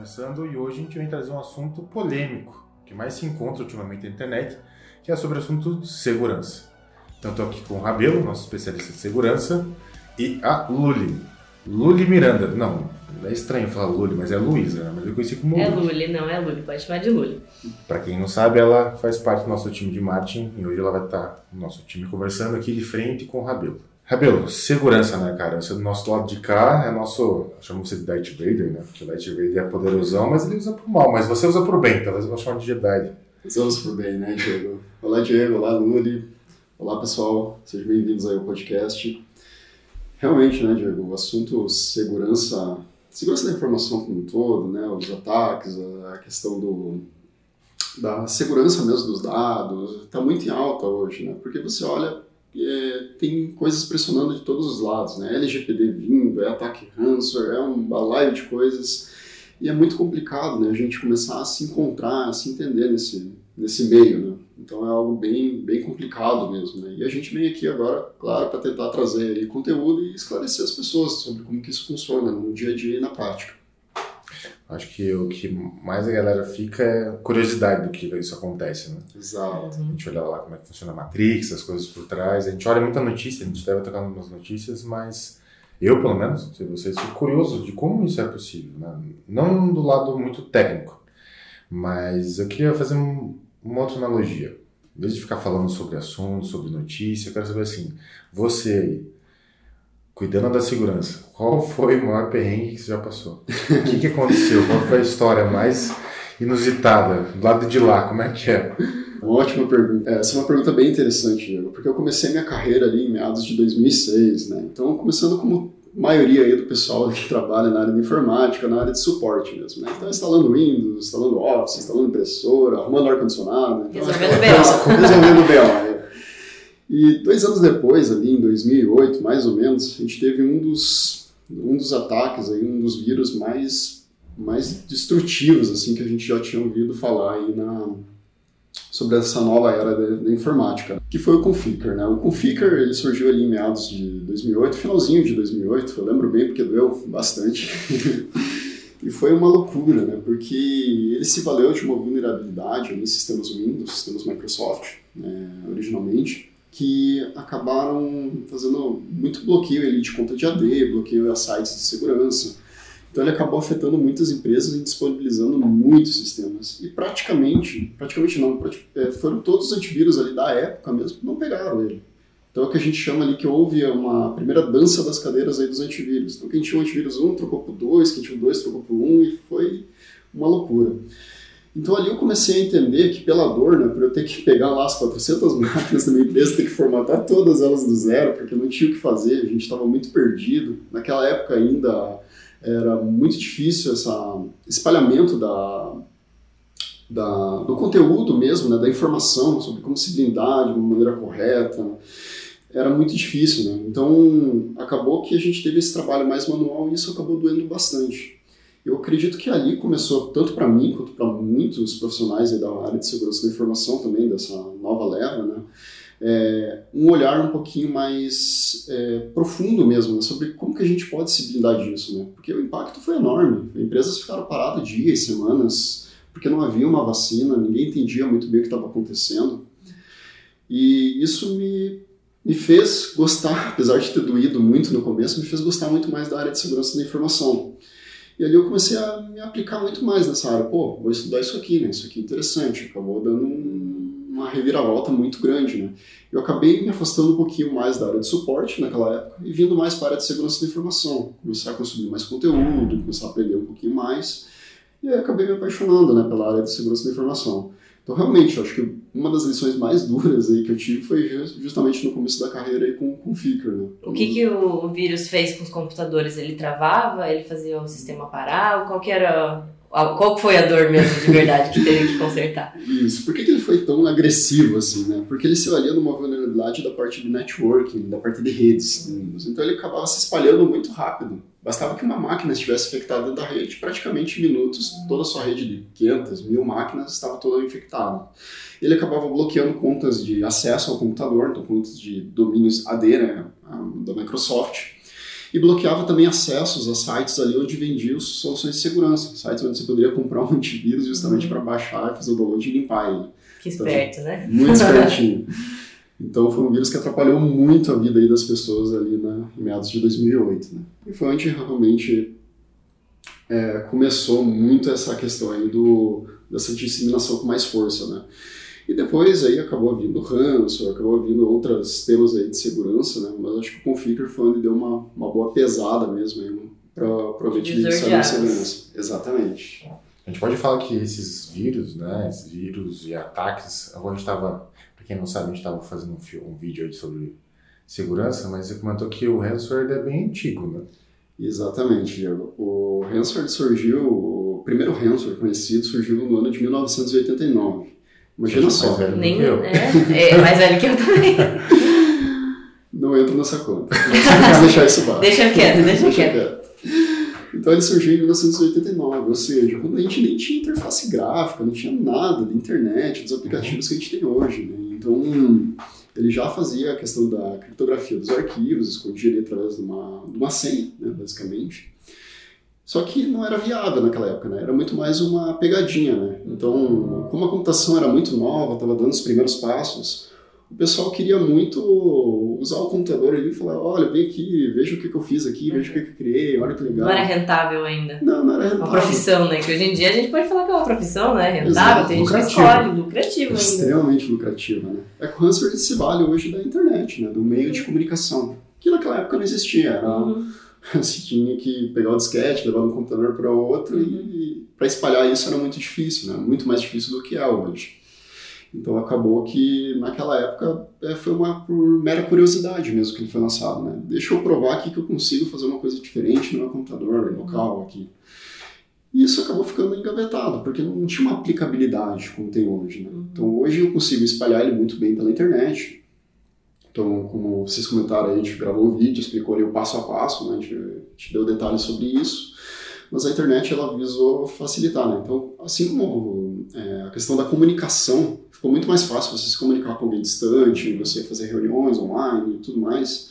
começando e hoje a gente vem trazer um assunto polêmico, que mais se encontra ultimamente na internet, que é sobre o assunto segurança. Então estou aqui com o Rabelo, nosso especialista de segurança, e a Luli. Luli Miranda. Não, é estranho falar Luli, mas é Luísa, né? Mas eu conheci como É Luli, não é Luli, pode chamar de Luli. Para quem não sabe, ela faz parte do nosso time de marketing e hoje ela vai estar no nosso time conversando aqui de frente com o Rabelo. Rabelo, segurança, né, cara? Você do nosso lado de cá é nosso. Chamamos você de Darth Vader, né? Porque o Darth Vader é poderosão, mas ele usa por mal. Mas você usa por bem, talvez eu vou chamar de Jedi. Usamos por bem, né, Diego? Olá, Diego. Olá, Luli. Olá, pessoal. Sejam bem-vindos aí ao podcast. Realmente, né, Diego? O assunto segurança, segurança da informação como um todo, né? Os ataques, a questão do, da segurança mesmo dos dados, está muito em alta hoje, né? Porque você olha é, tem coisas pressionando de todos os lados, né? LGPD vindo, é ataque ransomware, é um balaio de coisas e é muito complicado, né? A gente começar a se encontrar, a se entender nesse nesse meio, né? Então é algo bem bem complicado mesmo, né? E a gente vem aqui agora, claro, para tentar trazer conteúdo e esclarecer as pessoas sobre como que isso funciona no dia a dia e na prática. Acho que o que mais a galera fica é curiosidade do que isso acontece, né? Exato. A gente olha lá como é que funciona a Matrix, as coisas por trás. A gente olha muita notícia, a gente deve tocar umas notícias, mas eu, pelo menos, não sei vocês, fico curioso de como isso é possível. Né? Não do lado muito técnico, mas eu queria fazer um, uma outra analogia. Em vez de ficar falando sobre assuntos, sobre notícia, eu quero saber assim, você cuidando da segurança, qual foi o maior perrengue que você já passou? o que, que aconteceu? Qual foi a história mais inusitada? Do lado de lá, como é que é? Uma ótima pergunta. Essa é uma pergunta bem interessante, Diego, porque eu comecei minha carreira ali em meados de 2006, né? Então, começando como maioria aí do pessoal que trabalha na área de informática, na área de suporte mesmo, né? Então, instalando Windows, instalando Office, instalando impressora, arrumando ar-condicionado. Então, resolvendo BO. Resolvendo BO, né? E dois anos depois, ali em 2008, mais ou menos, a gente teve um dos, um dos ataques, aí, um dos vírus mais, mais destrutivos assim que a gente já tinha ouvido falar aí na, sobre essa nova era da, da, informática, que foi o Conficker. Né? O Conficker ele surgiu ali em meados de 2008, finalzinho de 2008, eu lembro bem porque doeu bastante. e foi uma loucura, né? porque ele se valeu de uma vulnerabilidade em sistemas Windows, sistemas Microsoft, né, originalmente, que acabaram fazendo muito bloqueio ali de conta de AD, bloqueio a sites de segurança. Então ele acabou afetando muitas empresas e disponibilizando muitos sistemas. E praticamente, praticamente não, foram todos os antivírus ali da época mesmo que não pegaram ele. Então é o que a gente chama ali que houve uma primeira dança das cadeiras aí dos antivírus. Então quem tinha o antivírus 1 trocou por 2, quem tinha o 2 trocou por 1 e foi uma loucura. Então ali eu comecei a entender que pela dor, né, por eu ter que pegar lá as 400 máquinas da minha empresa, ter que formatar todas elas do zero, porque não tinha o que fazer, a gente estava muito perdido. Naquela época ainda era muito difícil esse espalhamento da, da, do conteúdo mesmo, né, da informação sobre como se blindar de uma maneira correta. Era muito difícil, né? Então acabou que a gente teve esse trabalho mais manual e isso acabou doendo bastante. Eu acredito que ali começou, tanto para mim quanto para muitos profissionais da área de segurança da informação também, dessa nova leva, né? É, um olhar um pouquinho mais é, profundo mesmo né, sobre como que a gente pode se blindar disso, né? Porque o impacto foi enorme. Empresas ficaram paradas dias, semanas, porque não havia uma vacina, ninguém entendia muito bem o que estava acontecendo. E isso me, me fez gostar, apesar de ter doído muito no começo, me fez gostar muito mais da área de segurança da informação. E ali eu comecei a me aplicar muito mais nessa área. Pô, vou estudar isso aqui, né? Isso aqui é interessante. Acabou dando um, uma reviravolta muito grande, né? Eu acabei me afastando um pouquinho mais da área de suporte naquela época e vindo mais para a área de segurança da informação. Comecei a consumir mais conteúdo, começar a aprender um pouquinho mais. E aí acabei me apaixonando né, pela área de segurança da informação. Então, realmente, eu acho que uma das lições mais duras aí que eu tive foi justamente no começo da carreira aí com, com o Flickr, né? O que, que o vírus fez com os computadores? Ele travava? Ele fazia o sistema parar? Qual que era qual foi a dor mesmo de verdade que teve que consertar? Isso. Por que, que ele foi tão agressivo assim, né? Porque ele se valia numa vulnerabilidade da parte de networking, da parte de redes. Então ele acabava se espalhando muito rápido. Bastava que uma máquina estivesse infectada da rede, praticamente em minutos, toda a sua rede de 500, mil máquinas estava toda infectada. Ele acabava bloqueando contas de acesso ao computador, então contas de domínios AD, né, da Microsoft. E bloqueava também acessos a sites ali onde vendiam soluções de segurança, sites onde você poderia comprar um antivírus justamente Uhum. para baixar, fazer o download e limpar ele. Que esperto, né? Muito espertinho. Então foi um vírus que atrapalhou muito a vida aí das pessoas ali na, em meados de 2008. Né? E foi onde realmente é, começou muito essa questão aí do, dessa disseminação com mais força. Né? E depois aí acabou vindo ransomware, acabou vindo outros temas aí de segurança, né? mas acho que o Configure foi onde deu uma, uma boa pesada mesmo para o ambiente de cibersegurança. Exatamente. A gente pode falar que esses vírus, né, esses vírus e ataques, agora a gente estava, para quem não sabe, a gente estava fazendo um, um vídeo aí sobre segurança, mas você comentou que o ransomware é bem antigo, né? Exatamente, Diego. O ransomware surgiu, o primeiro ransomware conhecido surgiu no ano de 1989. Imagina é só, mais velho do Nem, eu. é, é mais velho que eu também. não entra nessa conta. Vamos deixar isso baixo. Deixa quieto, deixa quieto. Então ele surgiu em 1989, ou seja, quando a gente nem tinha interface gráfica, não tinha nada da internet, dos aplicativos que a gente tem hoje. Né? Então ele já fazia a questão da criptografia dos arquivos, escondia ali através de uma, de uma senha, né, basicamente. Só que não era viável naquela época, né? Era muito mais uma pegadinha, né? Então, como a computação era muito nova, estava dando os primeiros passos, o pessoal queria muito usar o computador ali e falar, olha, vem aqui, veja o que, que eu fiz aqui, veja o que, que eu criei, olha que legal. Não era rentável ainda. Não, não era Uma rentável. profissão, né? Que hoje em dia a gente pode falar que é uma profissão, né? Rentável, Exato, tem gente que escolhe, lucrativo ainda. Extremamente lucrativa, né? É que o Hansford se vale hoje da internet, né? Do meio de comunicação. Que naquela época não existia. Era, Uhum. Você tinha que pegar o disquete, levar de um computador para outro Uhum. e para espalhar isso era muito difícil, né? Muito mais difícil do que é hoje. Então acabou que naquela época é, foi uma por mera curiosidade mesmo que ele foi lançado, né? Deixa eu provar aqui que eu consigo fazer uma coisa diferente no meu computador local aqui. E isso acabou ficando engavetado, porque não tinha uma aplicabilidade como tem hoje, né? Uhum. Então hoje eu consigo espalhar ele muito bem pela internet. Então, como vocês comentaram, aí, a gente gravou o vídeo, explicou ali o passo a passo, né? a, gente, a gente deu detalhes sobre isso. Mas a internet ela visou facilitar, né? Então, assim como é, a questão da comunicação, ficou muito mais fácil você se comunicar com alguém distante, você fazer reuniões online e tudo mais.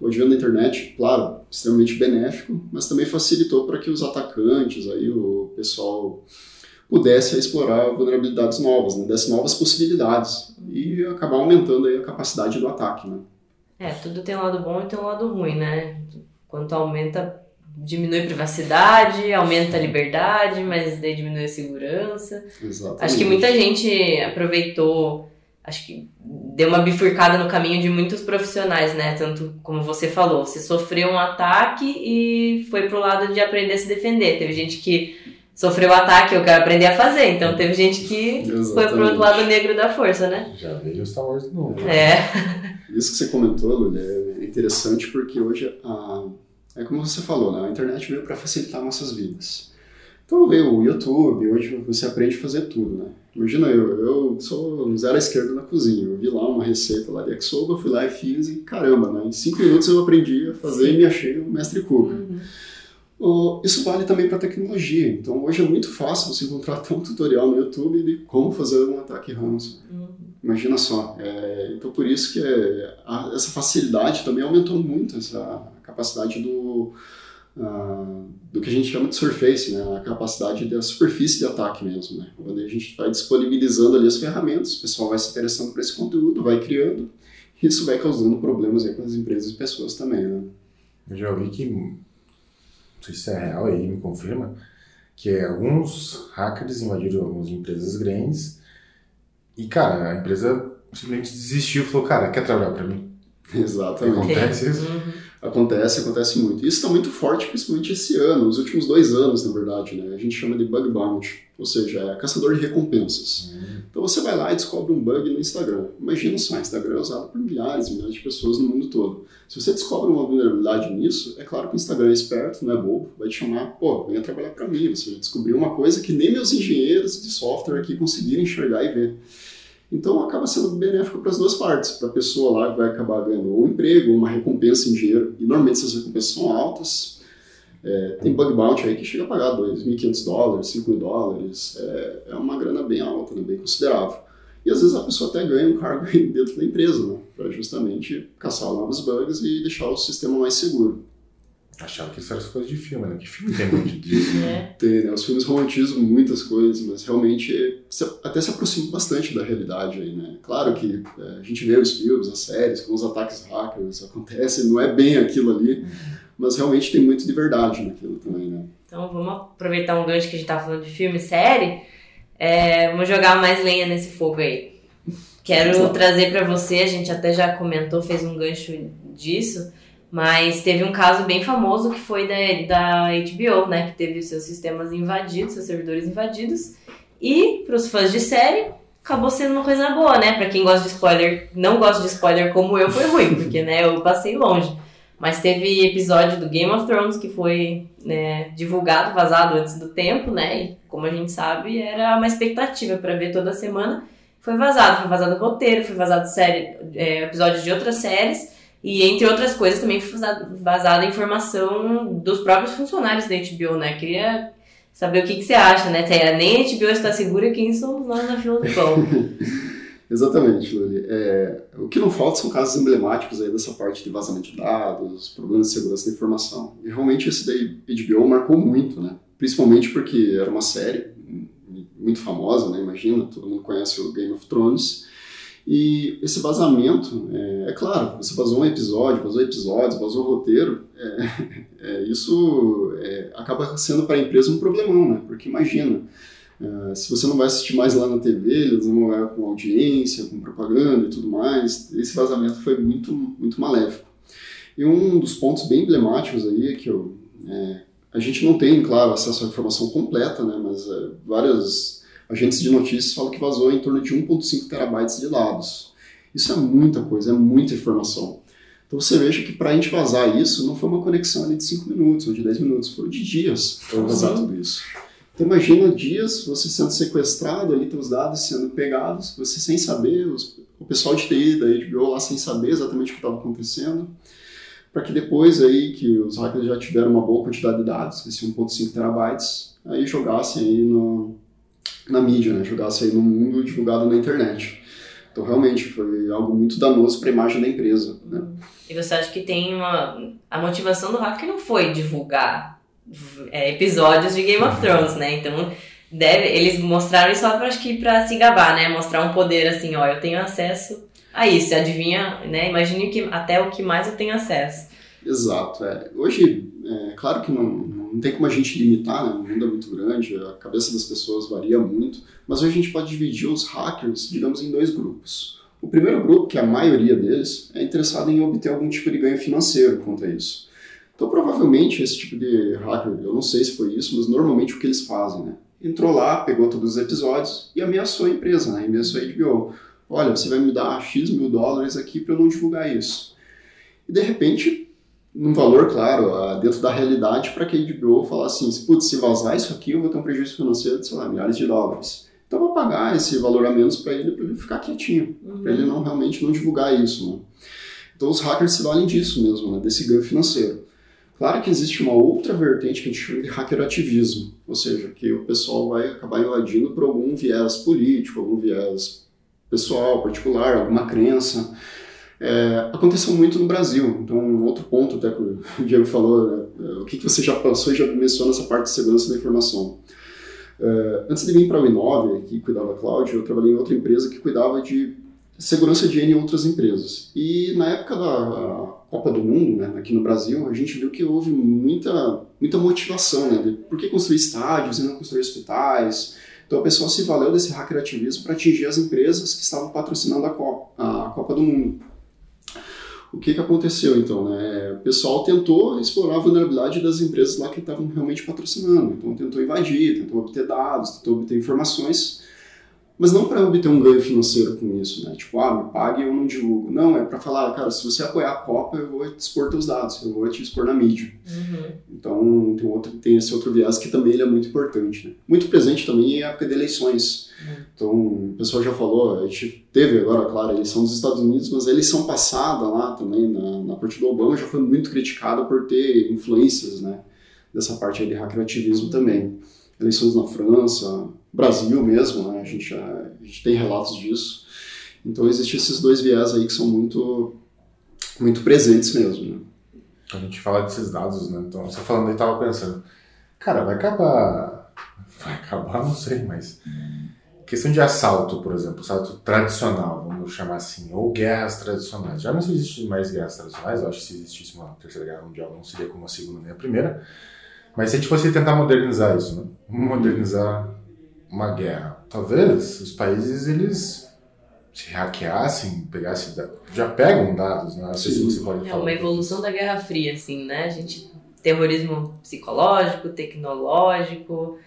O advento da internet, claro, extremamente benéfico, mas também facilitou para que os atacantes, aí, o pessoal pudesse explorar vulnerabilidades novas, né? desse novas possibilidades e acabar aumentando aí a capacidade do ataque, né? É, tudo tem um lado bom e tem um lado ruim, né? Quanto aumenta, diminui a privacidade, aumenta a liberdade, mas daí diminui a segurança. Exatamente. Acho que muita gente aproveitou, acho que deu uma bifurcada no caminho de muitos profissionais, né? Tanto como você falou, você sofreu um ataque e foi pro lado de aprender a se defender. Teve gente que sofreu o ataque, eu quero aprender a fazer. Então teve gente que foi pro Exatamente. outro lado negro da força, né? Já veio o Star Wars de novo. É. Isso que você comentou, Lully, é interessante porque hoje, a, é como você falou, né? a internet veio para facilitar nossas vidas. Então veio o YouTube, hoje você aprende a fazer tudo, né? Imagina eu, eu sou zero à esquerda na cozinha, eu vi lá uma receita lá de Exoba, fui lá e fiz e caramba, né? Em cinco minutos eu aprendi a fazer Sim. e me achei um mestre cook. Uhum. Isso vale também para tecnologia. Então hoje é muito fácil você encontrar até um tutorial no YouTube de como fazer um ataque ransom. Uhum. Imagina só. É, então por isso que é, a- essa facilidade também aumentou muito essa capacidade do ah, do que a gente chama de surface, né? A capacidade da superfície de ataque mesmo, né? Onde a gente vai disponibilizando ali as ferramentas, o pessoal vai se interessando por esse conteúdo, vai criando, e isso vai causando problemas aí com as empresas e pessoas também, né? Eu já ouvi que, não sei se é real aí, me confirma, que alguns hackers invadiram algumas empresas grandes e, cara, a empresa simplesmente desistiu e falou, cara, quer trabalhar pra mim? Exatamente. Acontece isso? Uhum. Acontece, acontece muito. Isso está muito forte, principalmente esse ano, os últimos dois anos, na verdade, né? A gente chama de bug bounty, ou seja, é caçador de recompensas. Hum, Então você vai lá e descobre um bug no Instagram. Imagina só, o Instagram é usado por milhares e milhares de pessoas no mundo todo. Se você descobre uma vulnerabilidade nisso, é claro que o Instagram é esperto, não é bobo, vai te chamar, pô, venha trabalhar para mim, você já descobriu uma coisa que nem meus engenheiros de software aqui conseguiram enxergar e ver. Então acaba sendo benéfico para as duas partes, para a pessoa lá que vai acabar ganhando ou um emprego, ou uma recompensa em dinheiro, e normalmente essas recompensas são altas. É, tem bug bounty aí que chega a pagar 2.500 dólares, 5 mil dólares, é, é uma grana bem alta, né, bem considerável. E às vezes a pessoa até ganha um cargo dentro da empresa, né, para justamente caçar novos bugs e deixar o sistema mais seguro. Achava que isso era coisas de filme, né? Que filme tem muito disso, né? Tem, né? Os filmes romantizam muitas coisas, mas realmente até se aproximam bastante da realidade aí, né? Claro que é, a gente vê os filmes, as séries, com os ataques hackers acontecem, não é bem aquilo ali, mas realmente tem muito de verdade naquilo também, né? Então vamos aproveitar um gancho que a gente tá falando de filme, série, é, vamos jogar mais lenha nesse fogo aí. Quero trazer para você, a gente até já comentou, fez um gancho disso, mas teve um caso bem famoso que foi da, da HBO, né? Que teve seus sistemas invadidos, seus servidores invadidos. E, para os fãs de série, acabou sendo uma coisa boa, né? Para quem gosta de spoiler, não gosta de spoiler como eu, foi ruim, porque, né, eu passei longe. Mas teve episódio do Game of Thrones que foi né, divulgado, vazado antes do tempo, né? E como a gente sabe, era uma expectativa para ver toda semana. Foi vazado, foi vazado roteiro, foi vazado série, é, episódios de outras séries. E entre outras coisas também foi vazada a informação dos próprios funcionários da HBO, né? Queria saber o que, que você acha, né? Nem a HBO está segura, quem somos nós na fila do pão. Exatamente, Luli. É, o que não falta são casos emblemáticos aí dessa parte de vazamento de dados, problemas de segurança da informação. E realmente esse daí HBO marcou muito, né? Principalmente porque era uma série muito famosa, né? Imagina, todo mundo conhece o Game of Thrones. E esse vazamento, é, é claro, você vazou um episódio, vazou episódios, vazou roteiro, é, é, isso é, acaba sendo para a empresa um problemão, né? Porque imagina, é, se você não vai assistir mais lá na TV, eles vão vai com audiência, com propaganda e tudo mais, esse vazamento foi muito, muito maléfico. E um dos pontos bem emblemáticos aí é que eu, é, a gente não tem, claro, acesso à informação completa, né? Mas várias agentes de notícias falam que vazou em torno de 1,5 terabytes de dados. Isso é muita coisa, é muita informação. Então você veja que para a gente vazar isso, não foi uma conexão ali de 5 minutos ou de 10 minutos, foram de dias para vazar tudo isso. Então imagina dias você sendo sequestrado, ali teus dados sendo pegados, você sem saber, os, o pessoal de TI da HBO lá sem saber exatamente o que estava acontecendo, para que depois aí que os hackers já tiveram uma boa quantidade de dados, esse 1.5 terabytes, aí jogassem aí no, na mídia, né? jogasse aí no mundo divulgado na internet. Então, realmente, foi algo muito danoso para a imagem da empresa. Né? E você acha que tem uma. A motivação do hacker não foi divulgar é, episódios de Game of Thrones, né? Então, deve, eles mostraram isso só para acho que para se gabar, né? Mostrar um poder assim, ó, eu tenho acesso a isso. Adivinha, né? Imagine que até o que mais eu tenho acesso. Exato. É. Hoje, é claro que não, não tem como a gente limitar, né? o mundo é muito grande, a cabeça das pessoas varia muito, mas hoje a gente pode dividir os hackers, digamos, em dois grupos. O primeiro grupo, que é a maioria deles, é interessado em obter algum tipo de ganho financeiro quanto a isso. Então, provavelmente, esse tipo de hacker, eu não sei se foi isso, mas normalmente o que eles fazem, né? Entrou lá, pegou todos os episódios e ameaçou a empresa, né? Ameaçou a HBO. Olha, você vai me dar X mil dólares aqui para eu não divulgar isso. E de repente, num valor, claro, dentro da realidade, para que a HBO falasse assim, putz, se vazar isso aqui, eu vou ter um prejuízo financeiro de, sei lá, milhares de dólares. Então, eu vou pagar esse valor a menos para ele, para ele ficar quietinho, uhum. para ele não realmente não divulgar isso. Né? Então, os hackers se valem disso mesmo, né? desse ganho financeiro. Claro que existe uma outra vertente que a gente chama de hackerativismo, ou seja, que o pessoal vai acabar invadindo por algum viés político, algum viés pessoal, particular, alguma crença, é, aconteceu muito no Brasil. Então, um outro ponto, até que o Diego falou, né, é, o que, que você já passou e já menciona essa parte de segurança da informação. É, antes de vir para o Inove, que cuidava da cloud, eu trabalhei em outra empresa que cuidava de segurança de N outras empresas. E na época da Copa do Mundo, né, aqui no Brasil, a gente viu que houve muita, muita motivação, né, de por que construir estádios e não construir hospitais. Então, o pessoal se valeu desse hackerativismo para atingir as empresas que estavam patrocinando a Copa, a Copa do Mundo. O que, que aconteceu então? Né? O pessoal tentou explorar a vulnerabilidade das empresas lá que estavam realmente patrocinando. Então tentou invadir, tentou obter dados, tentou obter informações mas não para obter um ganho financeiro com isso, né? Tipo, ah, me pague e eu não divulgo. Não, é para falar, cara, se você apoiar a Copa, eu vou te expor teus dados, eu vou te expor na mídia. Uhum. Então, tem, outro, tem esse outro viés que também ele é muito importante. Né? Muito presente também em época de eleições. Então, o pessoal já falou, a gente teve agora, claro, a eleição dos Estados Unidos, mas a eleição passada lá também, na, na parte do Obama, já foi muito criticada por ter influências, né? Dessa parte de hackerativismo também. Eleições na França, Brasil mesmo, né? a, gente, a, a gente tem relatos disso. Então existem esses dois viés aí que são muito, muito presentes mesmo. Né? A gente fala desses dados, né? Então, você falando aí, tava pensando, cara, vai acabar. Vai acabar, não sei, mas. Questão de assalto, por exemplo, assalto tradicional, vamos chamar assim, ou guerras tradicionais. Já não se existe mais guerras tradicionais, eu acho que se existisse uma terceira guerra mundial não seria como a segunda nem a primeira. Mas se a gente fosse tentar modernizar isso, né? modernizar uma guerra, talvez os países eles se hackeassem, pegassem já pegam dados, né? Não sei se você pode é falar. uma evolução da Guerra Fria, assim, né? A gente terrorismo psicológico, tecnológico,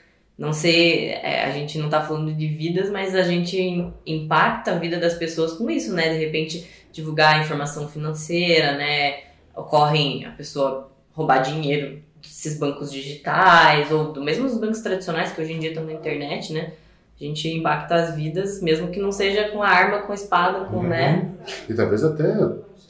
não sei, é, a gente não está falando de vidas, mas a gente impacta a vida das pessoas com isso, né? De repente divulgar informação financeira, né? Ocorrem a pessoa roubar dinheiro desses bancos digitais ou do mesmo os bancos tradicionais que hoje em dia estão na internet, né? A gente impacta as vidas, mesmo que não seja com a arma, com a espada, com, Uhum. né? E talvez até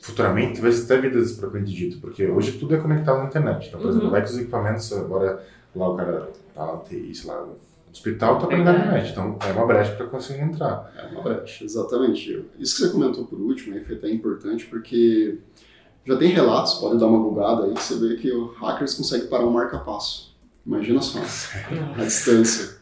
futuramente, talvez até vidas propriamente dito, porque hoje tudo é conectado na internet. Então, por Uhum. exemplo, vai que os equipamentos agora, lá o cara tá lá TI, sei lá, no hospital, tá na Verdade. internet. Então, é uma brecha para conseguir entrar. É uma brecha, exatamente. Isso que você comentou por último aí foi até importante porque já tem relatos, pode dar uma bugada aí, que você vê que o hackers conseguem parar um marca-passo. Imagina só, a distância.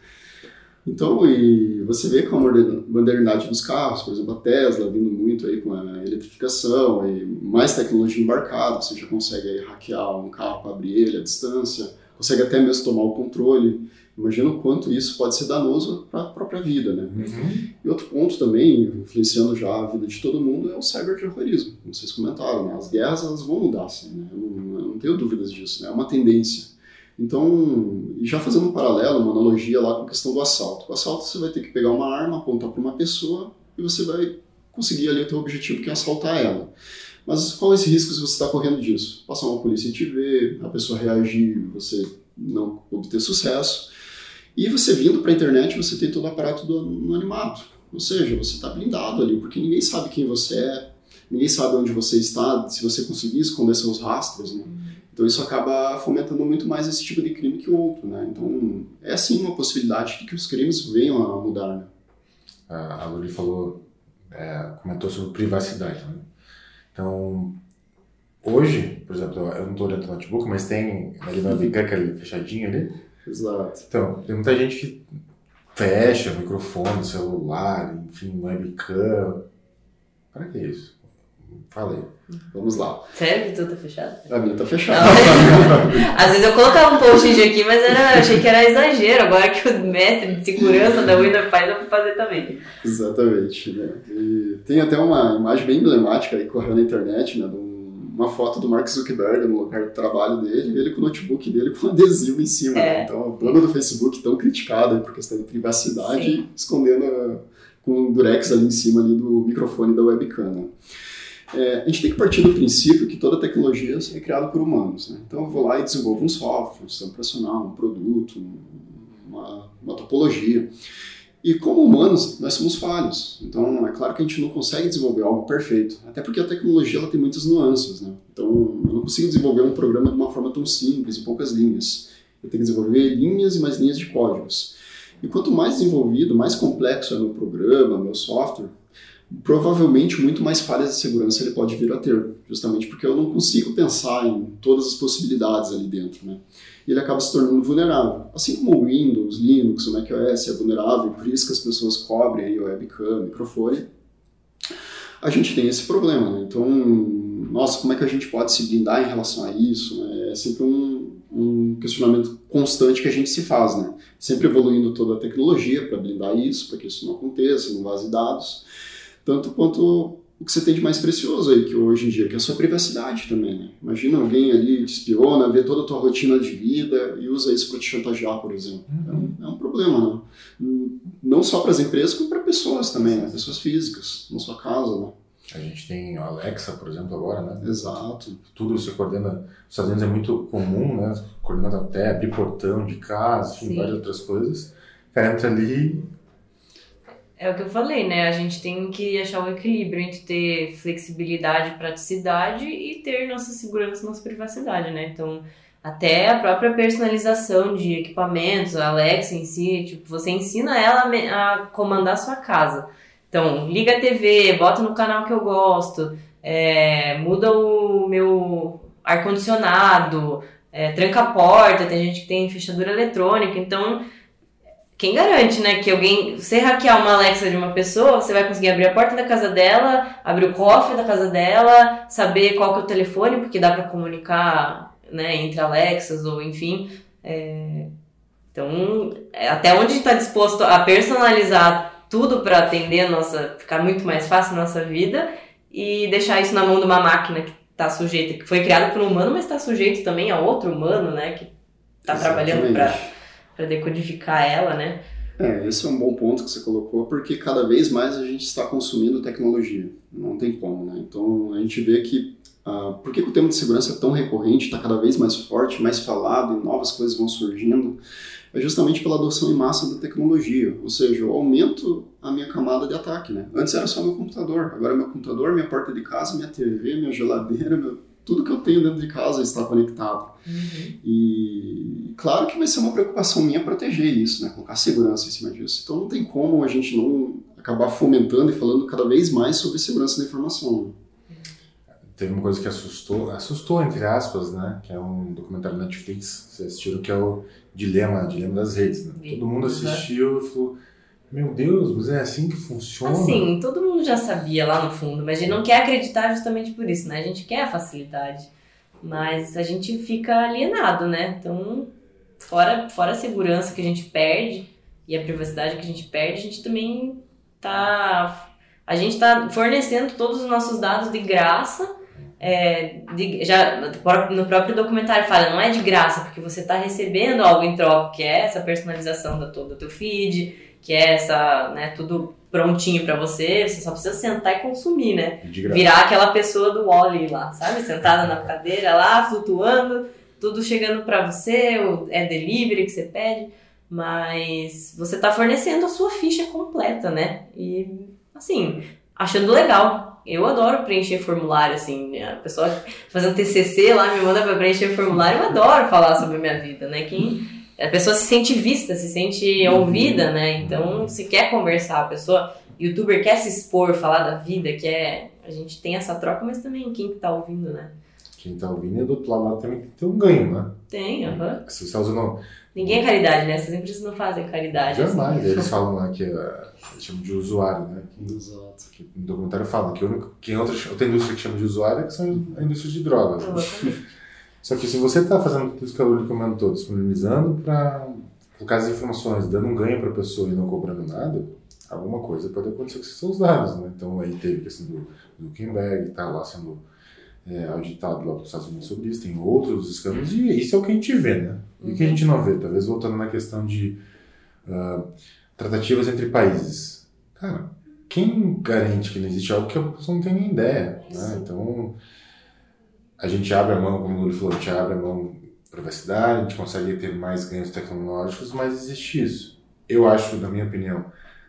Então, e você vê com a modernidade dos carros, por exemplo, a Tesla vindo muito aí com a eletrificação e mais tecnologia embarcada, você já consegue aí hackear um carro para abrir ele à distância, consegue até mesmo tomar o controle. Imagina o quanto isso pode ser danoso para a própria vida, né? E outro ponto também, influenciando já a vida de todo mundo, é o cyberterrorismo. Como vocês comentaram, né? As guerras elas vão mudar, assim, né? Eu não, eu não tenho dúvidas disso, né? É uma tendência. Então, já fazendo um paralelo, uma analogia lá com a questão do assalto. O assalto você vai ter que pegar uma arma, apontar para uma pessoa e você vai conseguir ali o teu objetivo que é assaltar ela. Mas quais riscos você está correndo disso? Passar uma polícia e te ver, a pessoa reagir, você não obter sucesso. E você vindo para a internet, você tem todo o aparato do anonimato. Ou seja, você está blindado ali, porque ninguém sabe quem você é, ninguém sabe onde você está, se você conseguir esconder seus rastros. Né? Então isso acaba fomentando muito mais esse tipo de crime que o outro. Né? Então é sim uma possibilidade de que os crimes venham a mudar. Né? A a Luli falou, é, comentou sobre privacidade. Né? Então, hoje, por exemplo, eu não estou olhando o notebook, mas tem ali na webcam, aquele fechadinho ali. Exato. Então, tem muita gente que fecha o microfone, celular, enfim, webcam. Para que isso? Falei. Vamos lá. Sério que tudo tá fechado? A minha tá fechada. Às vezes eu colocava um post aqui, mas era, eu achei que era exagero. Agora que o mestre de segurança da Windows faz, eu vou fazer também. Exatamente. Né? E tem até uma imagem bem emblemática aí correndo na internet, né? de um- uma foto do Mark Zuckerberg no lugar de trabalho dele, ele com o notebook dele com adesivo em cima. É. né? Então, o dono do Facebook tão criticado aí por questão de privacidade, Sim. escondendo a- com o durex ali em cima ali do microfone da webcam. né? É, a gente tem que partir do princípio que toda tecnologia é criada por humanos. Né? Então eu vou lá e desenvolvo um software, um sistema operacional, um produto, um- uma, uma topologia. E como humanos, nós somos falhos. Então é claro que a gente não consegue desenvolver algo perfeito. Até porque a tecnologia ela tem muitas nuances. Né? Então eu não consigo desenvolver um programa de uma forma tão simples, em poucas linhas. Eu tenho que desenvolver linhas e mais linhas de códigos. E quanto mais desenvolvido, mais complexo é meu programa, meu software, provavelmente muito mais falhas de segurança ele pode vir a ter, justamente porque eu não consigo pensar em todas as possibilidades ali dentro, né? E ele acaba se tornando vulnerável. Assim como o Windows, Linux, o macOS é vulnerável, por isso que as pessoas cobrem aí o webcam, o microfone, a gente tem esse problema, né? Então, nossa, como é que a gente pode se blindar em relação a isso? né? É sempre um, um questionamento constante que a gente se faz, né? Sempre evoluindo toda a tecnologia para blindar isso, para que isso não aconteça, não vaze dados tanto quanto o que você tem de mais precioso aí que hoje em dia, que é a sua privacidade também, né? Imagina alguém ali te espiona, vê toda a tua rotina de vida e usa isso para te chantagear, por exemplo. É, um, é um problema, né? Não só para as empresas, como para pessoas também, né? Pessoas físicas, na sua casa, né? A gente tem o Alexa, por exemplo, agora, né? Exato. Tudo se coordena. Nos Estados Unidos é muito comum, né? Coordenado até abrir portão de casa, enfim, várias outras coisas. O cara entra ali, É o que eu falei, né? A gente tem que achar o equilíbrio entre ter flexibilidade praticidade e ter nossa segurança, nossa privacidade, né? Então, até a própria personalização de equipamentos, a Alexa em si, tipo, você ensina ela a comandar a sua casa. Então, liga a TV, bota no canal que eu gosto, é, muda o meu ar-condicionado, é, tranca a porta, tem gente que tem fechadura eletrônica, então quem garante, né, que alguém, você hackear uma Alexa de uma pessoa, você vai conseguir abrir a porta da casa dela, abrir o cofre da casa dela, saber qual que é o telefone, porque dá para comunicar, né, entre Alexas ou enfim. É... Então, é, até onde está disposto a personalizar tudo para atender a nossa, ficar muito mais fácil a nossa vida e deixar isso na mão de uma máquina que está sujeita, que foi criada por um humano, mas está sujeito também a outro humano, né, que está trabalhando para decodificar ela, né? É, esse é um bom ponto que você colocou, porque cada vez mais a gente está consumindo tecnologia, não tem como, né? Então a gente vê que uh, por que, o tema de segurança é tão recorrente, está cada vez mais forte, mais falado, e novas coisas vão surgindo, é justamente pela adoção em massa da tecnologia, ou seja, eu aumento a minha camada de ataque, né? Antes era só meu computador, agora meu computador, minha porta de casa, minha TV, minha geladeira, meu, tudo que eu tenho dentro de casa está conectado. Uhum. E claro que vai ser uma preocupação minha proteger isso, né? Colocar segurança em cima disso. Então não tem como a gente não acabar fomentando e falando cada vez mais sobre segurança da informação. Né? Teve uma coisa que assustou, assustou entre aspas, né? Que é um documentário Netflix, vocês assistiram, que é o Dilema, Dilema das Redes. Né? Todo mundo assistiu e falou, meu Deus, mas é assim que funciona? Assim, todo mundo já sabia lá no fundo, mas a gente não quer acreditar justamente por isso, né? A gente quer a facilidade, mas a gente fica alienado, né? Então, fora, fora a segurança que a gente perde e a privacidade que a gente perde, a gente também tá... A gente está fornecendo todos os nossos dados de graça é, de, já no próprio documentário fala, não é de graça, porque você está recebendo algo em troca, que é essa personalização da do teu feed, que é essa, né, tudo prontinho para você, você só precisa sentar e consumir, né? Virar aquela pessoa do Wally lá, sabe? Sentada na cadeira lá, flutuando, tudo chegando para você, é delivery que você pede, mas você está fornecendo a sua ficha completa, né? E assim, achando legal, eu adoro preencher formulário, assim, a pessoa fazendo TCC lá me manda para preencher formulário, eu adoro falar sobre a minha vida, né? Quem, a pessoa se sente vista, se sente uhum. ouvida, né? Então, se quer conversar, a pessoa, youtuber quer se expor, falar da vida, quer, a gente tem essa troca, mas também quem que tá ouvindo, né? Quem tá ouvindo e do outro lado também tem um ganho, né? Tem, aham. Uhum. Se você tá usando Ninguém é caridade, né? Essas empresas não fazem caridade. Assim. Jamais. Assim. Eles falam lá que uh, eles chamam de usuário, né? Que, Exato. Que no documentário falam que, único, que outra, outra indústria que chama de usuário é que são a indústria de drogas. Né? Só que se você está fazendo tudo isso que a Luli comentou, disponibilizando para colocar as informações, dando um ganho para a pessoa e não cobrando nada, alguma coisa pode acontecer com seus dados, né? Então aí teve a questão do Zuckerberg, está lá sendo é, auditado lá dos Estados Unidos sobre isso, tem outros escândalos, e isso é o que a gente vê, né? E o que a gente não vê? Talvez voltando na questão de uh, tratativas entre países. Cara, quem garante que não existe algo que a pessoa não tem nem ideia? Né? Então, a gente abre a mão, como o Lula falou, a gente abre a mão privacidade, a gente consegue ter mais ganhos tecnológicos, mas existe isso. Eu acho, na minha opinião,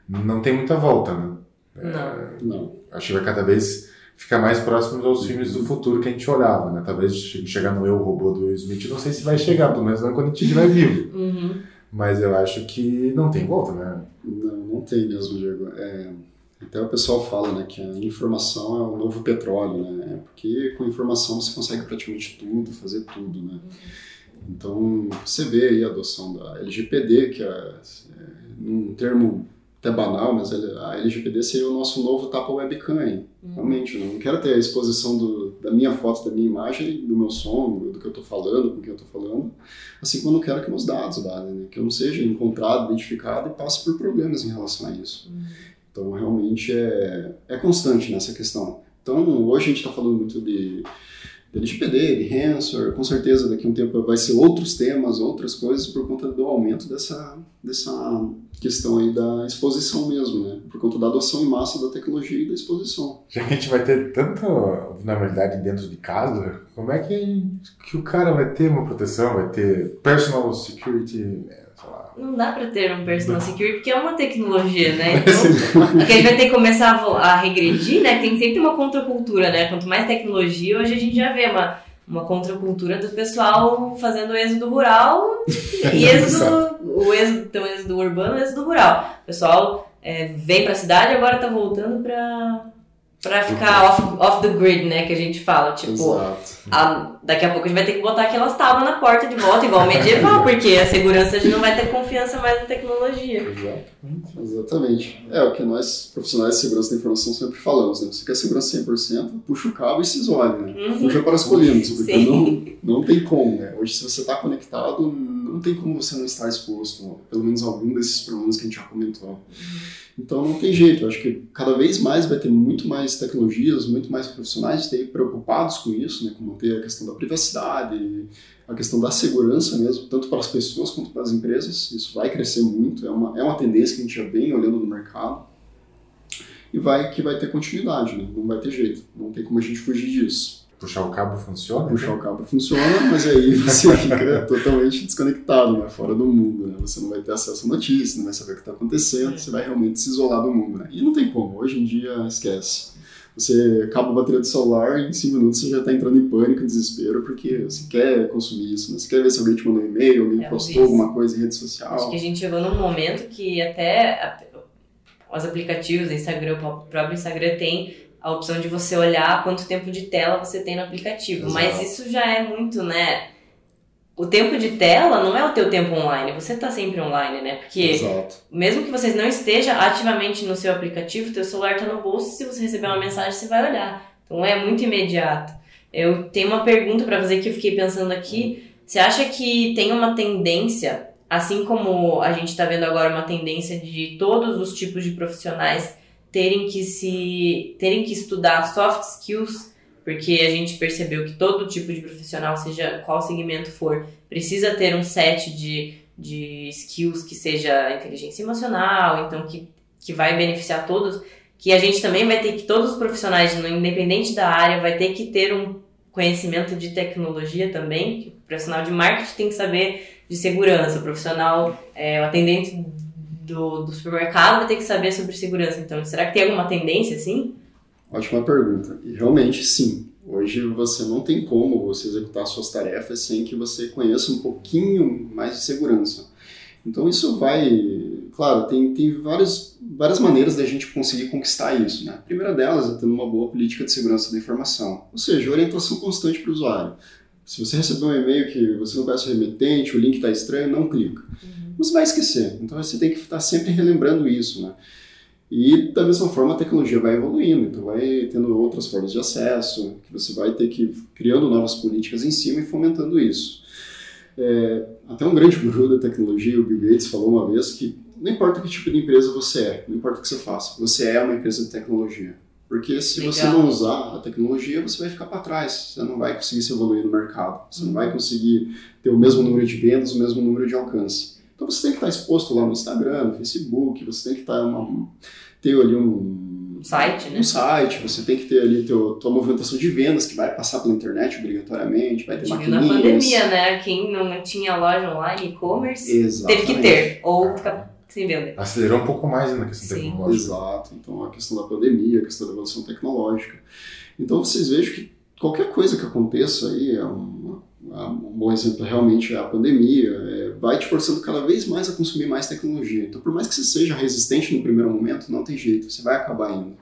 não tem muita volta, né? Não. É, não. Acho que vai cada vez ficar mais próximo aos filmes do futuro que a gente olhava, né? Talvez chegar no Eu, Robô do Will Smith, não sei se vai chegar, pelo menos não quando a gente estiver vivo. Uhum. Mas eu acho que não tem volta, né? Não, não tem mesmo, Diego. É, até o pessoal fala né, que a informação é o novo petróleo, né? É porque com informação você consegue praticamente tudo, fazer tudo, né? Então, você vê aí a adoção da LGPD, que é, é num termo até banal, mas a LGPD seria o nosso novo tapa webcam. Hein? Hum. Realmente, eu não quero ter a exposição do, da minha foto, da minha imagem, do meu som, do, que eu estou falando, com quem eu estou falando, assim como eu não quero que meus dados vazem, né? que eu não seja encontrado, identificado e passe por problemas em relação a isso. Hum. Então, realmente é, é constante nessa questão. Então, hoje a gente está falando muito de de LGPD, de ransomware, com certeza daqui a um tempo vai ser outros temas, outras coisas por conta do aumento dessa, dessa questão aí da exposição mesmo, né? Por conta da adoção em massa da tecnologia e da exposição. Já que a gente vai ter tanta vulnerabilidade dentro de casa, como é que, que o cara vai ter uma proteção, vai ter personal security não dá para ter um personal security porque é uma tecnologia, né? Então, porque a gente vai ter que começar a, regredir, né? Tem sempre uma contracultura, né? Quanto mais tecnologia, hoje a gente já vê uma, uma contracultura do pessoal fazendo o êxodo rural e êxodo, o êxodo, então, êxodo urbano e êxodo rural. O pessoal é, vem para a cidade e agora está voltando para Pra ficar off, off the grid, né? Que a gente fala. Tipo, Exato. a- daqui a pouco a gente vai ter que botar aquelas tábuas na porta de volta, igual medieval, porque a segurança a gente não vai ter confiança mais na tecnologia. Exatamente. É o que nós, profissionais de segurança da informação, sempre falamos, né? Você quer segurança 100%, puxa o cabo e se isole, né? Uhum. Puxa para as colinas, porque Sim. não, não tem como, né? Hoje, se você está conectado, não tem como você não estar exposto, pelo menos algum desses problemas que a gente já comentou. Então, não tem jeito. Eu acho que cada vez mais vai ter muito mais tecnologias, muito mais profissionais de preocupados com isso, né? Com manter a questão da privacidade, a questão da segurança mesmo, tanto para as pessoas quanto para as empresas. Isso vai crescer muito, é uma, é uma tendência que a gente já vem olhando no mercado e vai que vai ter continuidade, né? não vai ter jeito, não tem como a gente fugir disso. Puxar o cabo funciona? Puxar o cabo funciona, mas aí você fica totalmente desconectado, né? fora do mundo, né? você não vai ter acesso a notícias, não vai saber o que está acontecendo, você vai realmente se isolar do mundo. Né? E não tem como, hoje em dia esquece. Você acaba a bateria do celular e em 5 minutos você já está entrando em pânico, em desespero, porque você quer consumir isso, né? Você quer ver se alguém te mandou um e-mail, alguém É, postou alguma coisa em rede social. Acho que a gente chegou num momento que até os aplicativos, o Instagram, o próprio Instagram tem a opção de você olhar quanto tempo de tela você tem no aplicativo. Exato. Mas isso já é muito, né? O tempo de tela não é o teu tempo online, você tá sempre online, né? Porque Exato. mesmo que você não esteja ativamente no seu aplicativo, teu celular tá no bolso, se você receber uma mensagem, você vai olhar. Então é muito imediato. Eu tenho uma pergunta para fazer que eu fiquei pensando aqui. Você acha que tem uma tendência, assim como a gente está vendo agora uma tendência de todos os tipos de profissionais terem que se terem que estudar soft skills, porque a gente percebeu que todo tipo de profissional, seja qual segmento for, precisa ter um set de, de skills que seja inteligência emocional, então que, que vai beneficiar todos, que a gente também vai ter que, todos os profissionais, independente da área, vai ter que ter um conhecimento de tecnologia também, que o profissional de marketing tem que saber de segurança, o profissional, é, o atendente do, do supermercado vai ter que saber sobre segurança. Então, será que tem alguma tendência assim? Ótima pergunta. E realmente sim. Hoje você não tem como você executar suas tarefas sem que você conheça um pouquinho mais de segurança. Então isso vai, claro, tem, tem várias, várias maneiras da gente conseguir conquistar isso. Né? A primeira delas é tendo uma boa política de segurança da informação, ou seja, orientação constante para o usuário. Se você receber um e-mail que você não conhece o remetente, o link está estranho, não clica. Você vai esquecer. Então você tem que estar sempre relembrando isso, né? E da mesma forma a tecnologia vai evoluindo, então vai tendo outras formas de acesso, que você vai ter que ir criando novas políticas em cima e fomentando isso. É, até um grande guru da tecnologia, o Bill Gates, falou uma vez que não importa que tipo de empresa você é, não importa o que você faça, você é uma empresa de tecnologia. Porque se você Legal. não usar a tecnologia, você vai ficar para trás, você não vai conseguir se evoluir no mercado, você não vai conseguir ter o mesmo número de vendas, o mesmo número de alcance. Então você tem que estar exposto lá no Instagram, no Facebook, você tem que estar uma, ter ali um, Site, né? um site, você tem que ter ali teu, tua movimentação de vendas que vai passar pela internet obrigatoriamente, vai ter viu na maquininhas. pandemia, né? Quem não tinha loja online, e-commerce, teve que ter. Ou ficar sem vender. Acelerou um pouco mais na questão Sim. tecnológica. Exato. Então a questão da pandemia, a questão da evolução tecnológica. Então vocês vejam que qualquer coisa que aconteça aí, é um, um bom exemplo realmente é a pandemia, é, vai te forçando cada vez mais a consumir mais tecnologia. Então por mais que você seja resistente no primeiro momento, não tem jeito, você vai acabar indo.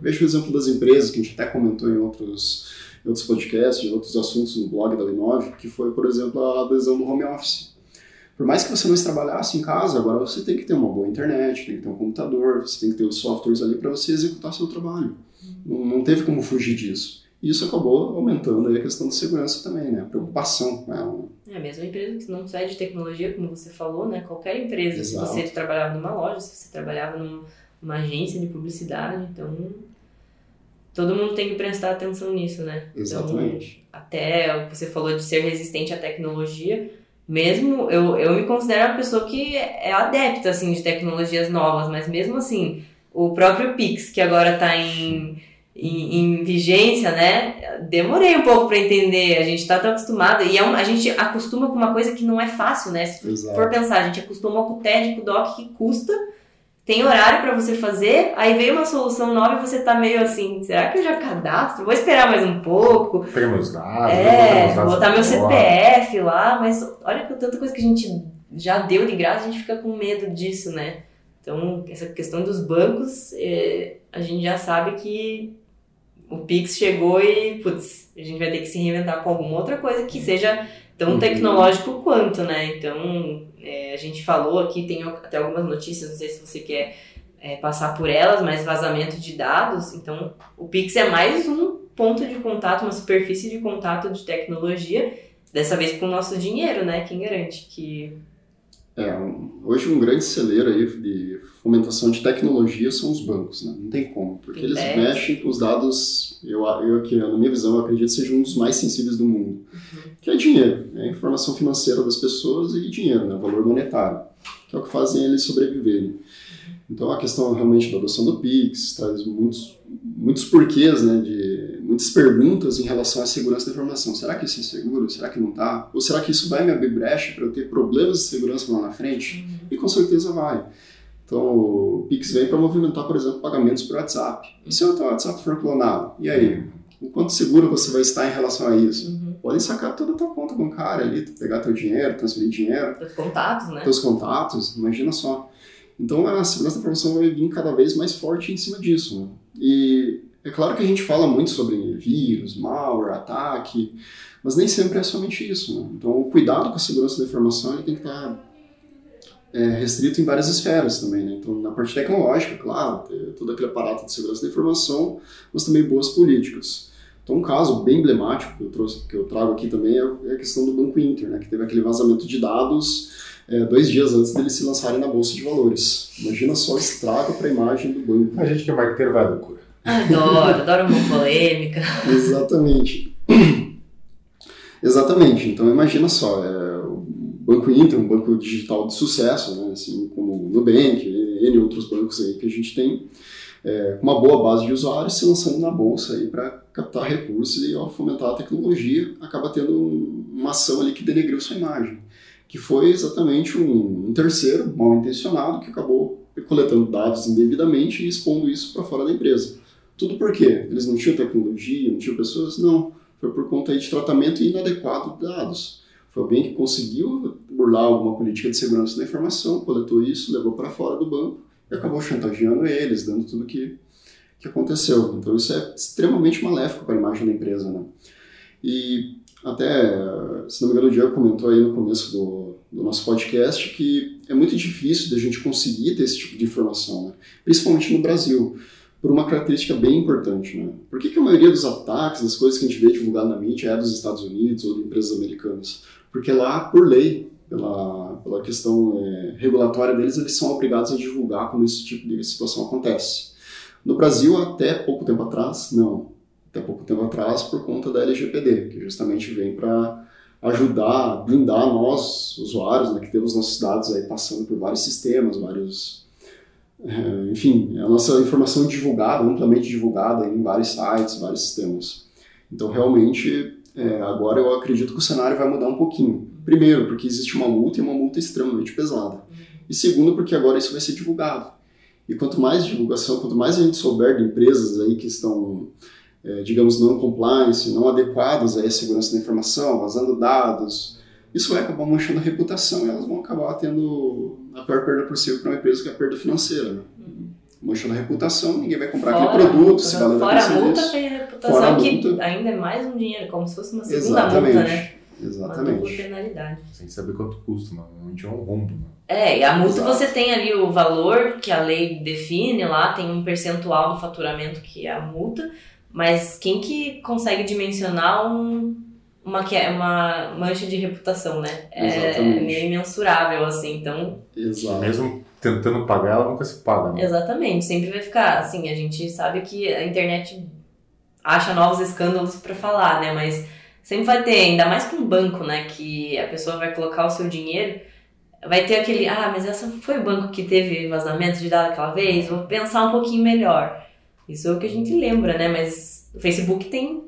Veja o exemplo das empresas, que a gente até comentou em outros, em outros podcasts, em outros assuntos no blog da Linove, que foi, por exemplo, a adesão do home office. Por mais que você não trabalhasse em casa, agora você tem que ter uma boa internet, tem que ter um computador, você tem que ter os softwares ali para você executar seu trabalho. Não, não teve como fugir disso. E isso acabou aumentando a questão de segurança também, né? A preocupação. Né? É a mesma empresa que não sai de tecnologia, como você falou, né? Qualquer empresa, Exato. se você trabalhava numa loja, se você trabalhava num- numa agência de publicidade, então todo mundo tem que prestar atenção nisso, né? Exatamente. Então, até o que você falou de ser resistente à tecnologia, mesmo eu, eu me considero uma pessoa que é adepta assim de tecnologias novas, mas mesmo assim, o próprio Pix, que agora está em, em, em vigência, né? Demorei um pouco para entender. A gente tá tão acostumado e é um- a gente acostuma com uma coisa que não é fácil, né? Se Exato. for pensar, a gente acostumou com o TED, com o DOC que custa, tem horário para você fazer, aí veio uma solução nova e você tá meio assim, será que eu já cadastro? Vou esperar mais um pouco. Pega meus dados, É, meus dados botar meu. CPF lá, mas olha que tanta coisa que a gente já deu de graça, a gente fica com medo disso, né? Então, essa questão dos bancos, é, a gente já sabe que O Pix chegou e, putz, a gente vai ter que se reinventar com alguma outra coisa que seja tão Uhum. tecnológico quanto, né? Então, é, a gente falou aqui, tem até algumas notícias, não sei se você quer é, passar por elas, mas vazamento de dados. Então, o Pix é mais um ponto de contato, uma superfície de contato de tecnologia, dessa vez com o nosso dinheiro, né? Quem garante que. É, hoje um grande celeiro aí de fomentação de tecnologia são os bancos, né? Não tem como, porque eles É. mexem com os dados, eu, eu aqui, na minha visão, eu acredito seja um dos mais sensíveis do mundo, que é dinheiro, é a informação financeira das pessoas e dinheiro, né? Valor monetário, que é o que fazem eles sobreviverem. Então a questão realmente da adoção do Pix traz muitos, muitos porquês, né? De muitas perguntas em relação à segurança da informação. Será que isso é seguro? Será que não está? Ou será que isso vai me abrir brecha para eu ter problemas de segurança lá na frente? E com certeza vai. Então, o Pix vem para movimentar, por exemplo, pagamentos por WhatsApp. E se o teu WhatsApp for clonado? E aí? O quanto seguro você vai estar em relação a isso? Uhum. Podem sacar toda a tua conta bancária ali, pegar teu dinheiro, transferir dinheiro, Os contatos, né? teus contatos, imagina só. Então, a segurança da informação vai vir cada vez mais forte em cima disso. Né? E é claro que a gente fala muito sobre vírus, malware, ataque, mas nem sempre é somente isso. Né? Então, o cuidado com a segurança da informação ele tem que estar é, restrito em várias esferas também. Né? Então, na parte tecnológica, claro, todo aquele aparato de segurança da informação, mas também boas políticas. Então, um caso bem emblemático que eu, trouxe, que eu trago aqui também é a questão do Banco Inter, né? que teve aquele vazamento de dados é, dois dias antes deles se lançarem na Bolsa de Valores. Imagina só o estrago para a imagem do banco. A gente que é marqueteiro vai à loucura. Adoro, adoro uma polêmica. Exatamente. Exatamente. Então imagina só, é, Banco Inter, um banco digital de sucesso, né, assim como o Nubank e N outros bancos aí que a gente tem, é, uma boa base de usuários, se lançando na bolsa para captar recursos e ao fomentar a tecnologia, acaba tendo um- uma ação ali que denegriu sua imagem, que foi exatamente um, um terceiro mal intencionado que acabou coletando dados indevidamente e expondo isso para fora da empresa. Tudo por quê? Eles não tinham tecnologia, não tinham pessoas? Não. Foi por conta de tratamento inadequado de dados. Foi alguém que conseguiu burlar alguma política de segurança da informação, coletou isso, levou para fora do banco e acabou chantageando eles, dando tudo que, que aconteceu. Então isso é extremamente maléfico para a imagem da empresa. Né? E até, se não me engano, o Diego comentou aí no começo do, do nosso podcast que é muito difícil da gente conseguir ter esse tipo de informação, né? principalmente no Brasil por uma característica bem importante. Né? Por que, que a maioria dos ataques, das coisas que a gente vê divulgado na mídia é dos Estados Unidos ou de empresas americanas? Porque lá, por lei, pela, pela questão é, regulatória deles, eles são obrigados a divulgar quando esse tipo de situação acontece. No Brasil, até pouco tempo atrás, não. Até pouco tempo atrás, por conta da LGPD, que justamente vem para ajudar, blindar nós, usuários, né, que temos nossos dados aí passando por vários sistemas, vários é, enfim, a nossa informação divulgada, amplamente divulgada em vários sites, vários sistemas. Então, realmente, é, agora eu acredito que o cenário vai mudar um pouquinho. Primeiro, porque existe uma multa e uma multa extremamente pesada. E segundo, porque agora isso vai ser divulgado. E quanto mais divulgação, quanto mais a gente souber de empresas aí que estão, é, digamos, não compliance, não adequadas à segurança da informação, vazando dados, isso vai acabar manchando a reputação e elas vão acabar tendo a pior perda possível para uma empresa que é a perda financeira. Né? Manchando a reputação, ninguém vai comprar Fora- aquele produto, se Fora vale a multa, tem a Fora reputação a que multa. ainda é mais um dinheiro, como se fosse uma segunda Exatamente. multa, né? Uma Exatamente. penalidade. Sem saber quanto custa, mano. Normalmente é um rombo, mano. É, e a multa Exato. você tem ali o valor que a lei define lá, tem um percentual do faturamento que é a multa, mas quem que consegue dimensionar um, uma, que- uma mancha de reputação, né? É Exatamente. meio imensurável, assim, então Exato. Mesmo tentando pagar, ela nunca se paga, né? Exatamente, sempre vai ficar assim, a gente sabe que a internet acha novos escândalos pra falar, né? Mas sempre vai ter, ainda mais com um banco, né? Que a pessoa vai colocar o seu dinheiro, vai ter aquele, ah, mas essa foi o banco que teve vazamento de dados aquela vez, vou pensar um pouquinho melhor. Isso é o que a gente lembra, né? Mas o Facebook tem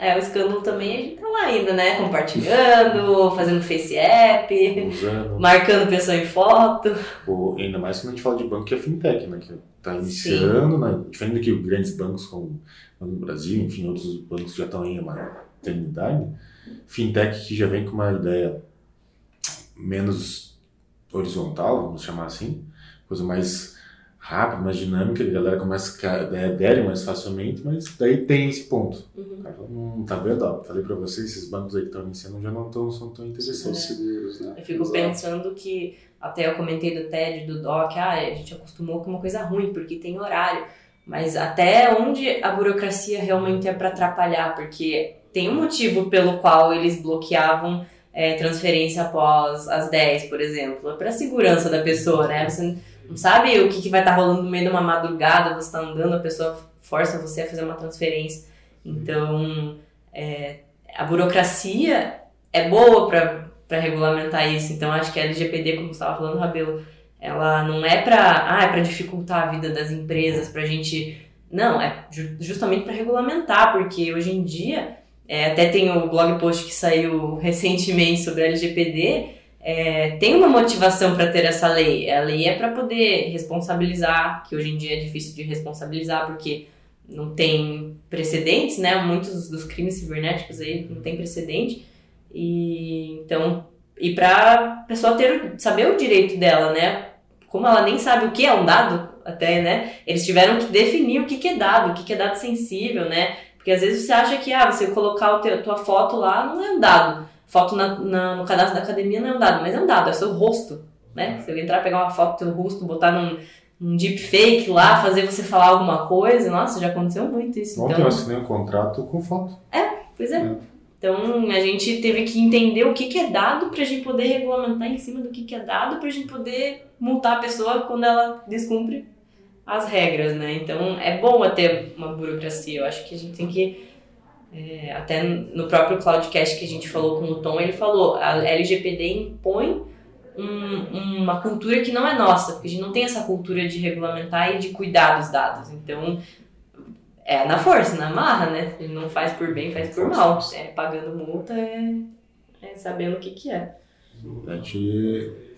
é, o escândalo também, a gente tá lá ainda, né? Compartilhando, fazendo face app, Usando. marcando pessoa em foto. Ou, ainda mais quando a gente fala de banco que é fintech, né? Que tá iniciando, né? Diferente do que grandes bancos como o Banco do Brasil, enfim, outros bancos já estão aí há uma eternidade. Fintech que já vem com uma ideia menos horizontal, vamos chamar assim, coisa mais rápida, mais dinâmica, a galera começa a adere mais facilmente, mas daí tem esse ponto. Uhum. Hum, tá vendo? Falei para vocês, esses bancos aí que estão iniciando já não estão são tão interessantes. Seguros, né? Eu fico Exato. pensando que, até eu comentei do TED, do DOC, ah, a gente acostumou com uma coisa ruim, porque tem horário. Mas até onde a burocracia realmente é para atrapalhar, porque tem um motivo pelo qual eles bloqueavam é, transferência após as 10, por exemplo. É para segurança da pessoa, né? Você não sabe o que, que vai estar tá rolando no meio de uma madrugada, você está andando, a pessoa força você a fazer uma transferência. Então, é, a burocracia é boa para regulamentar isso. Então, acho que a LGPD, como você estava falando, Rabelo, ela não é para ah, é para dificultar a vida das empresas, para a gente. Não, é justamente para regulamentar, porque hoje em dia, é, até tem o blog post que saiu recentemente sobre a LGPD, é, tem uma motivação para ter essa lei. A lei é para poder responsabilizar, que hoje em dia é difícil de responsabilizar porque não tem precedentes, né? Muitos dos crimes cibernéticos aí não tem precedente. E então, e para pessoa ter saber o direito dela, né? Como ela nem sabe o que é um dado, até, né? Eles tiveram que definir o que, que é dado, o que, que é dado sensível, né? Porque às vezes você acha que ah, você colocar a tua foto lá não é um dado foto na, na, no cadastro da academia não é um dado, mas é um dado, é seu rosto, né? Se eu entrar, pegar uma foto do teu rosto, botar num, num deepfake lá, fazer você falar alguma coisa, nossa, já aconteceu muito isso. Ontem então... eu assinei um contrato com foto. É, pois é. é. Então, a gente teve que entender o que, que é dado para a gente poder regulamentar em cima do que, que é dado para a gente poder multar a pessoa quando ela descumpre as regras, né? Então, é bom ter uma burocracia. Eu acho que a gente tem que é, até no próprio Cloudcast que a gente falou com o Tom, ele falou, a LGPD impõe um, uma cultura que não é nossa, porque a gente não tem essa cultura de regulamentar e de cuidar dos dados. Então, é na força, na marra, né? Ele não faz por bem, faz por mal. É pagando multa, é, é sabendo o que, que é.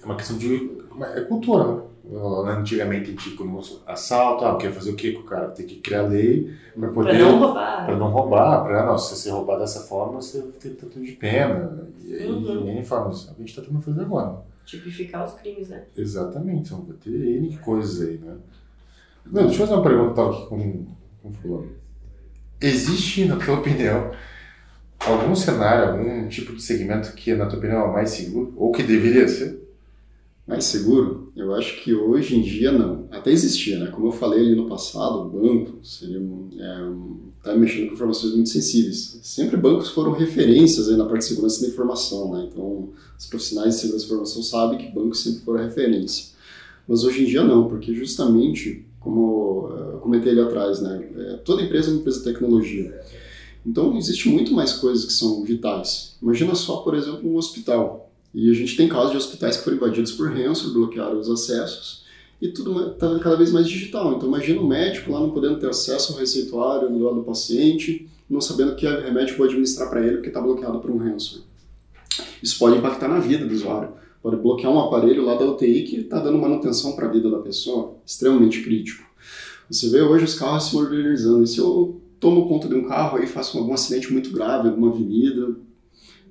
É uma questão de. É cultura, né? Antigamente gente, quando assalto, ah, quer fazer o que com o cara? Tem que criar lei para poder. Para não roubar. Para não roubar, para não, se você roubar dessa forma, você tem tanto de pena. E aí, uhum. N formas. A gente está tentando fazer agora. Tipificar os crimes, né? Exatamente, então vai ter N coisas aí, né? Não, deixa eu fazer uma pergunta aqui com, com o fulano. Existe, na tua opinião, algum cenário, algum tipo de segmento que, na tua opinião, é mais seguro? Ou que deveria ser? Mais seguro? Eu acho que hoje em dia não. Até existia, né? Como eu falei ali no passado, o banco seria é, tá mexendo com informações muito sensíveis. Sempre bancos foram referências aí na parte de segurança da informação, né? Então, os profissionais de segurança da informação sabem que bancos sempre foram referência. Mas hoje em dia não, porque justamente, como eu comentei ali atrás, né? É, toda empresa é uma empresa de tecnologia. Então, existe muito mais coisas que são vitais. Imagina só, por exemplo, um hospital. E a gente tem casos de hospitais que foram invadidos por ransomware, bloquearam os acessos, e tudo está cada vez mais digital. Então imagina o médico lá não podendo ter acesso ao receituário do lado do paciente, não sabendo que remédio vou administrar para ele porque está bloqueado por um ransomware. Isso pode impactar na vida do usuário. Pode bloquear um aparelho lá da UTI que está dando manutenção para a vida da pessoa, extremamente crítico. Você vê hoje os carros se modernizando. E se eu tomo conta de um carro e faço algum acidente muito grave, alguma avenida,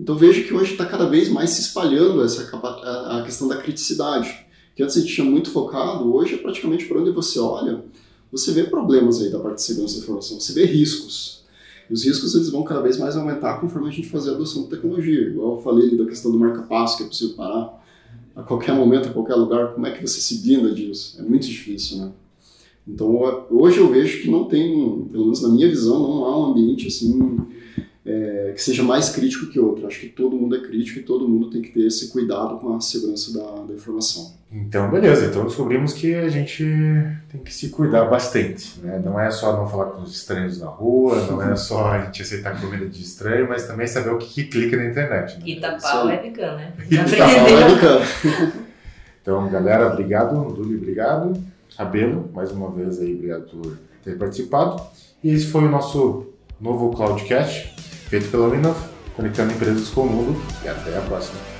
então vejo que hoje está cada vez mais se espalhando essa a questão da criticidade. Que antes a gente tinha muito focado, hoje é praticamente por onde você olha, você vê problemas aí da parte de segurança da informação, você vê riscos. E os riscos eles vão cada vez mais aumentar conforme a gente fazer a adoção da tecnologia. Igual eu falei ali da questão do marca-passo, que é possível parar a qualquer momento, a qualquer lugar, como é que você se blinda disso? É muito difícil, né? Então hoje eu vejo que não tem, pelo menos na minha visão, não há um ambiente assim é, que seja mais crítico que outro. Acho que todo mundo é crítico e todo mundo tem que ter esse cuidado com a segurança da, da informação. Então, beleza. Então descobrimos que a gente tem que se cuidar bastante. Né? Não é só não falar com os estranhos na rua, não é só a gente aceitar comida de estranho, mas também saber o que, que clica na internet. Né? E tapar o webcam, né? E tapar o webcam. então, galera, obrigado. Luli, obrigado. Rabelo, mais uma vez aí, obrigado por ter participado. E esse foi o nosso novo Cloudcast feito pela Winov, conectando empresas com o mundo. E até a próxima.